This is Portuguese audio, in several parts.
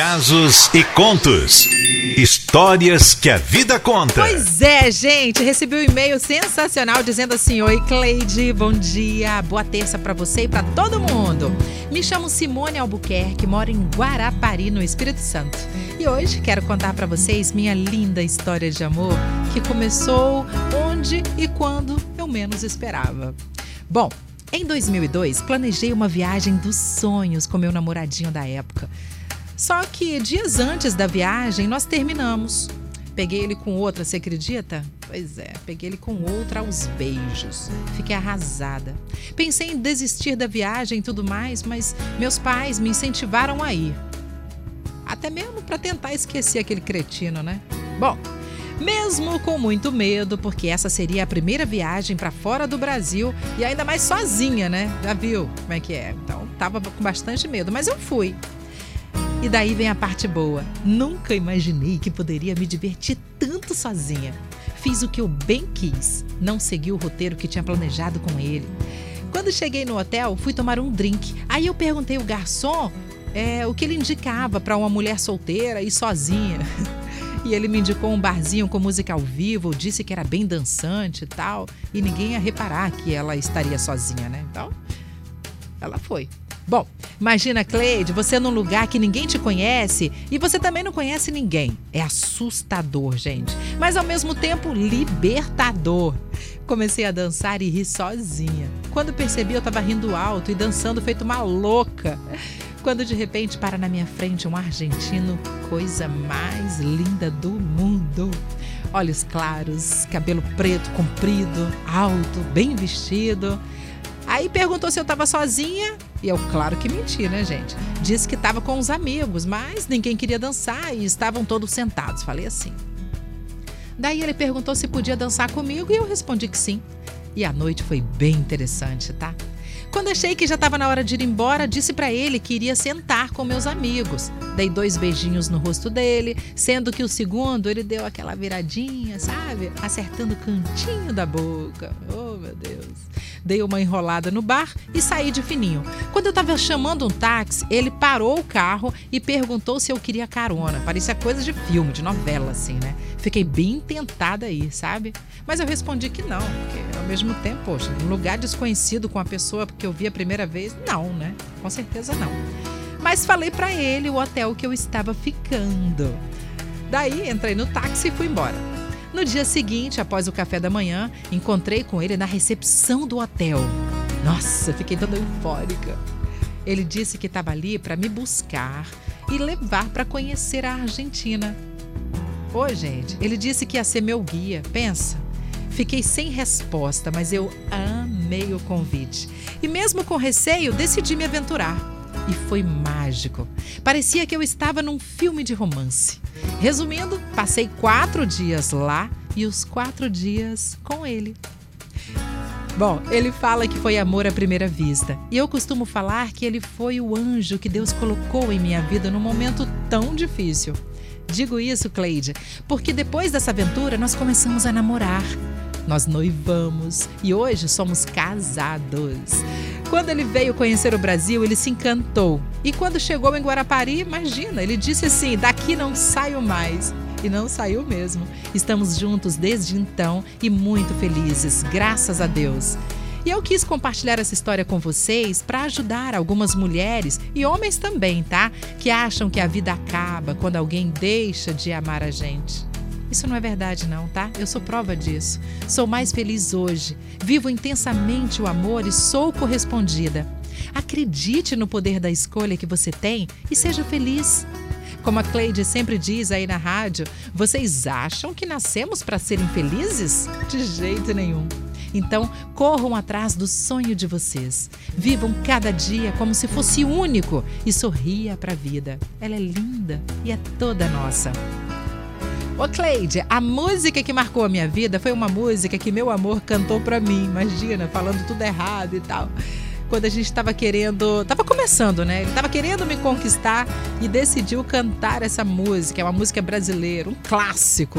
casos e contos. Histórias que a vida conta. Pois é, gente, recebi um e-mail sensacional dizendo assim: Oi, Cleide, bom dia, boa terça para você e para todo mundo. Me chamo Simone Albuquerque, moro em Guarapari, no Espírito Santo. E hoje quero contar para vocês minha linda história de amor que começou onde e quando eu menos esperava. Bom, em 2002, planejei uma viagem dos sonhos com meu namoradinho da época. Só que dias antes da viagem, nós terminamos. Peguei ele com outra, você acredita? Pois é, peguei ele com outra aos beijos. Fiquei arrasada. Pensei em desistir da viagem e tudo mais, mas meus pais me incentivaram a ir. Até mesmo para tentar esquecer aquele cretino, né? Bom, mesmo com muito medo, porque essa seria a primeira viagem para fora do Brasil e ainda mais sozinha, né? Já viu como é que é? Então, tava com bastante medo, mas eu fui. E daí vem a parte boa. Nunca imaginei que poderia me divertir tanto sozinha. Fiz o que eu bem quis, não segui o roteiro que tinha planejado com ele. Quando cheguei no hotel, fui tomar um drink. Aí eu perguntei ao garçom é, o que ele indicava para uma mulher solteira e sozinha. E ele me indicou um barzinho com música ao vivo, disse que era bem dançante e tal. E ninguém ia reparar que ela estaria sozinha, né? Então, ela foi. Bom, imagina, Cleide, você num lugar que ninguém te conhece e você também não conhece ninguém. É assustador, gente. Mas ao mesmo tempo, libertador. Comecei a dançar e rir sozinha. Quando percebi, eu estava rindo alto e dançando feito uma louca quando de repente para na minha frente um argentino, coisa mais linda do mundo. Olhos claros, cabelo preto, comprido, alto, bem vestido. Aí perguntou se eu estava sozinha e eu, claro que menti, né, gente? Disse que estava com os amigos, mas ninguém queria dançar e estavam todos sentados. Falei assim. Daí ele perguntou se podia dançar comigo e eu respondi que sim. E a noite foi bem interessante, tá? Quando achei que já estava na hora de ir embora, disse para ele que iria sentar com meus amigos. Dei dois beijinhos no rosto dele, sendo que o segundo ele deu aquela viradinha, sabe? Acertando o cantinho da boca. Oh, meu Deus. Dei uma enrolada no bar e saí de fininho. Quando eu estava chamando um táxi, ele parou o carro e perguntou se eu queria carona. Parecia coisa de filme, de novela, assim, né? Fiquei bem tentada aí, sabe? Mas eu respondi que não, porque ao mesmo tempo, poxa, um lugar desconhecido com a pessoa que eu vi a primeira vez, não, né? Com certeza não. Mas falei para ele o hotel que eu estava ficando. Daí entrei no táxi e fui embora. No dia seguinte, após o café da manhã, encontrei com ele na recepção do hotel. Nossa, fiquei toda eufórica. Ele disse que estava ali para me buscar e levar para conhecer a Argentina. Ô, gente, ele disse que ia ser meu guia. Pensa. Fiquei sem resposta, mas eu amei o convite. E mesmo com receio, decidi me aventurar. E foi mágico. Parecia que eu estava num filme de romance. Resumindo, passei quatro dias lá e os quatro dias com ele. Bom, ele fala que foi amor à primeira vista. E eu costumo falar que ele foi o anjo que Deus colocou em minha vida num momento tão difícil. Digo isso, Cleide, porque depois dessa aventura nós começamos a namorar. Nós noivamos e hoje somos casados. Quando ele veio conhecer o Brasil, ele se encantou. E quando chegou em Guarapari, imagina, ele disse assim: daqui não saio mais. E não saiu mesmo. Estamos juntos desde então e muito felizes, graças a Deus. E eu quis compartilhar essa história com vocês para ajudar algumas mulheres e homens também, tá? Que acham que a vida acaba quando alguém deixa de amar a gente. Isso não é verdade, não, tá? Eu sou prova disso. Sou mais feliz hoje. Vivo intensamente o amor e sou correspondida. Acredite no poder da escolha que você tem e seja feliz. Como a Cleide sempre diz aí na rádio, vocês acham que nascemos para serem felizes? De jeito nenhum. Então, corram atrás do sonho de vocês. Vivam cada dia como se fosse único e sorria para a vida. Ela é linda e é toda nossa. Ô Cleide, a música que marcou a minha vida foi uma música que meu amor cantou para mim. Imagina, falando tudo errado e tal. Quando a gente estava querendo, estava começando, né? Ele estava querendo me conquistar e decidiu cantar essa música, é uma música brasileira, um clássico.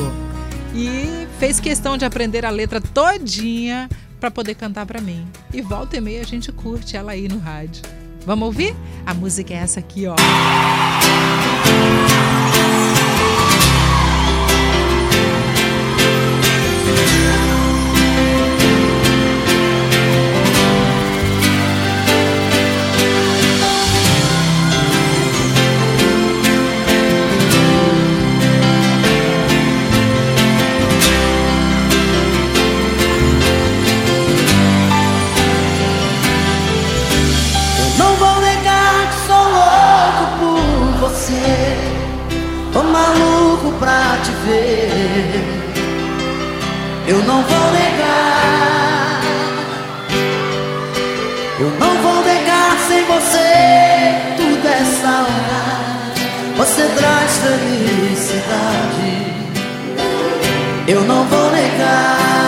E fez questão de aprender a letra todinha para poder cantar para mim. E volta e meia a gente curte ela aí no rádio. Vamos ouvir? A música é essa aqui, ó. Música Tô maluco pra te ver. Eu não vou negar. Eu não vou negar sem você tudo essa hora. Você traz felicidade. Eu não vou negar.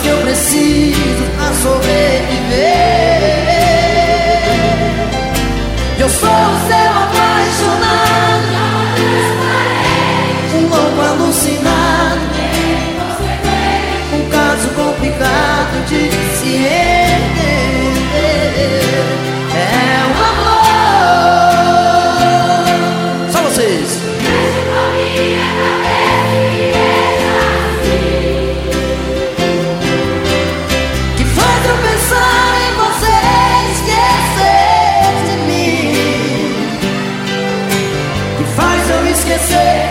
Que eu preciso pra sobreviver. esquecer.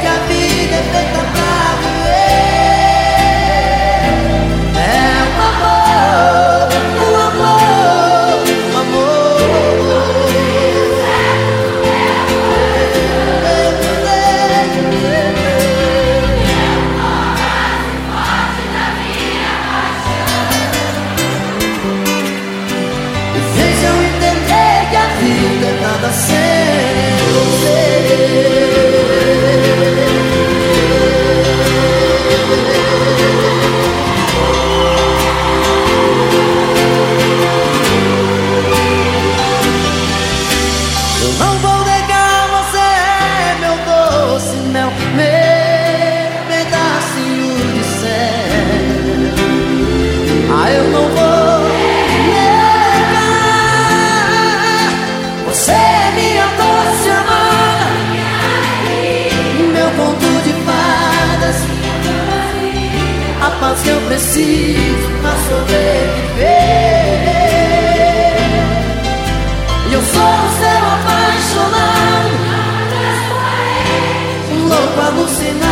Preciso pra sobreviver. E eu sou o seu apaixonado, um louco alucinado,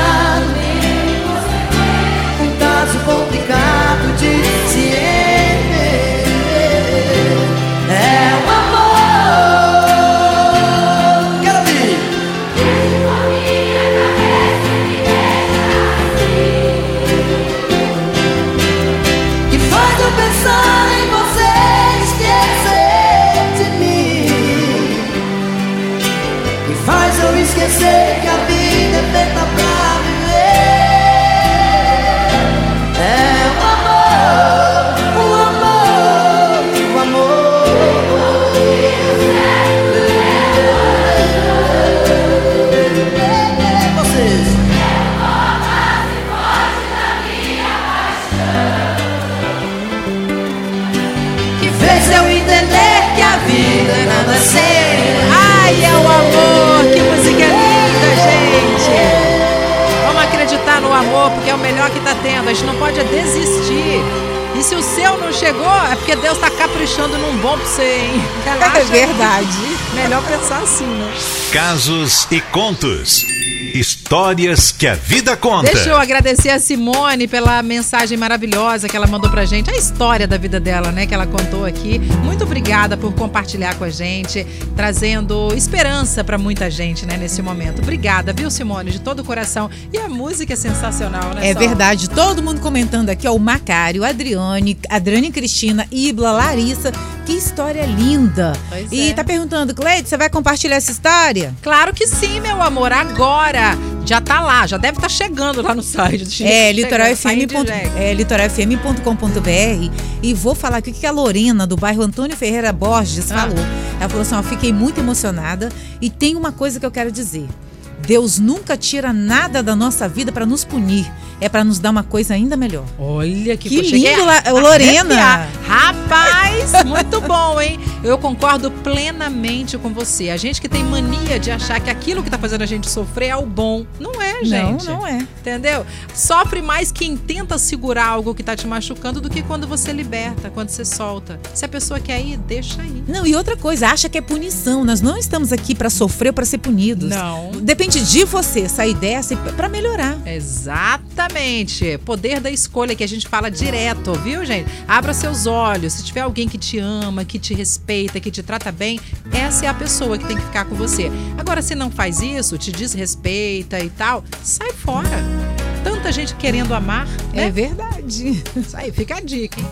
Faz eu esquecer que a vida é feita porque é o melhor que está tendo. A gente não pode desistir. E se o seu não chegou, é porque Deus está caprichando num bom pra você, hein? Relaxa. É verdade. Melhor pensar assim, né? Casos e contos. Histórias que a vida conta. Deixa eu agradecer a Simone pela mensagem maravilhosa que ela mandou pra gente, a história da vida dela, né, que ela contou aqui. Muito obrigada por compartilhar com a gente, trazendo esperança para muita gente, né, nesse momento. Obrigada, viu, Simone, de todo o coração. E a música é sensacional, né? É verdade. Todo mundo comentando aqui, ó, o Macário, Adriane, Adriane Cristina, Ibla, Larissa. Que história linda. Pois e é. tá perguntando, Cleide, você vai compartilhar essa história? Claro que sim, meu amor. Agora já tá lá, já deve estar tá chegando lá no site. É, litoralfm.com.br é, litoralfm.com.br e vou falar aqui o que a Lorena, do bairro Antônio Ferreira Borges, ah. falou. Ela falou assim, ó, fiquei muito emocionada e tem uma coisa que eu quero dizer. Deus nunca tira nada da nossa vida para nos punir. É para nos dar uma coisa ainda melhor. Olha que, que lindo, Lorena. Rapaz, muito bom, hein? Eu concordo plenamente com você. A gente que tem mania de achar que aquilo que tá fazendo a gente sofrer é o bom. Não é, gente. Não, não é. Entendeu? Sofre mais quem tenta segurar algo que tá te machucando do que quando você liberta, quando você solta. Se a pessoa quer ir, deixa ir. Não, e outra coisa, acha que é punição. Nós não estamos aqui para sofrer ou para ser punidos. Não. Depende de você sair dessa para melhorar. Exatamente. Poder da escolha que a gente fala direto, viu, gente? Abra seus olhos. Se tiver alguém que te ama, que te respeita, que te trata bem, essa é a pessoa que tem que ficar com você. Agora, se não faz isso, te desrespeita e tal, sai fora. Tanta gente querendo amar, né? É verdade. Isso aí, fica a dica, hein?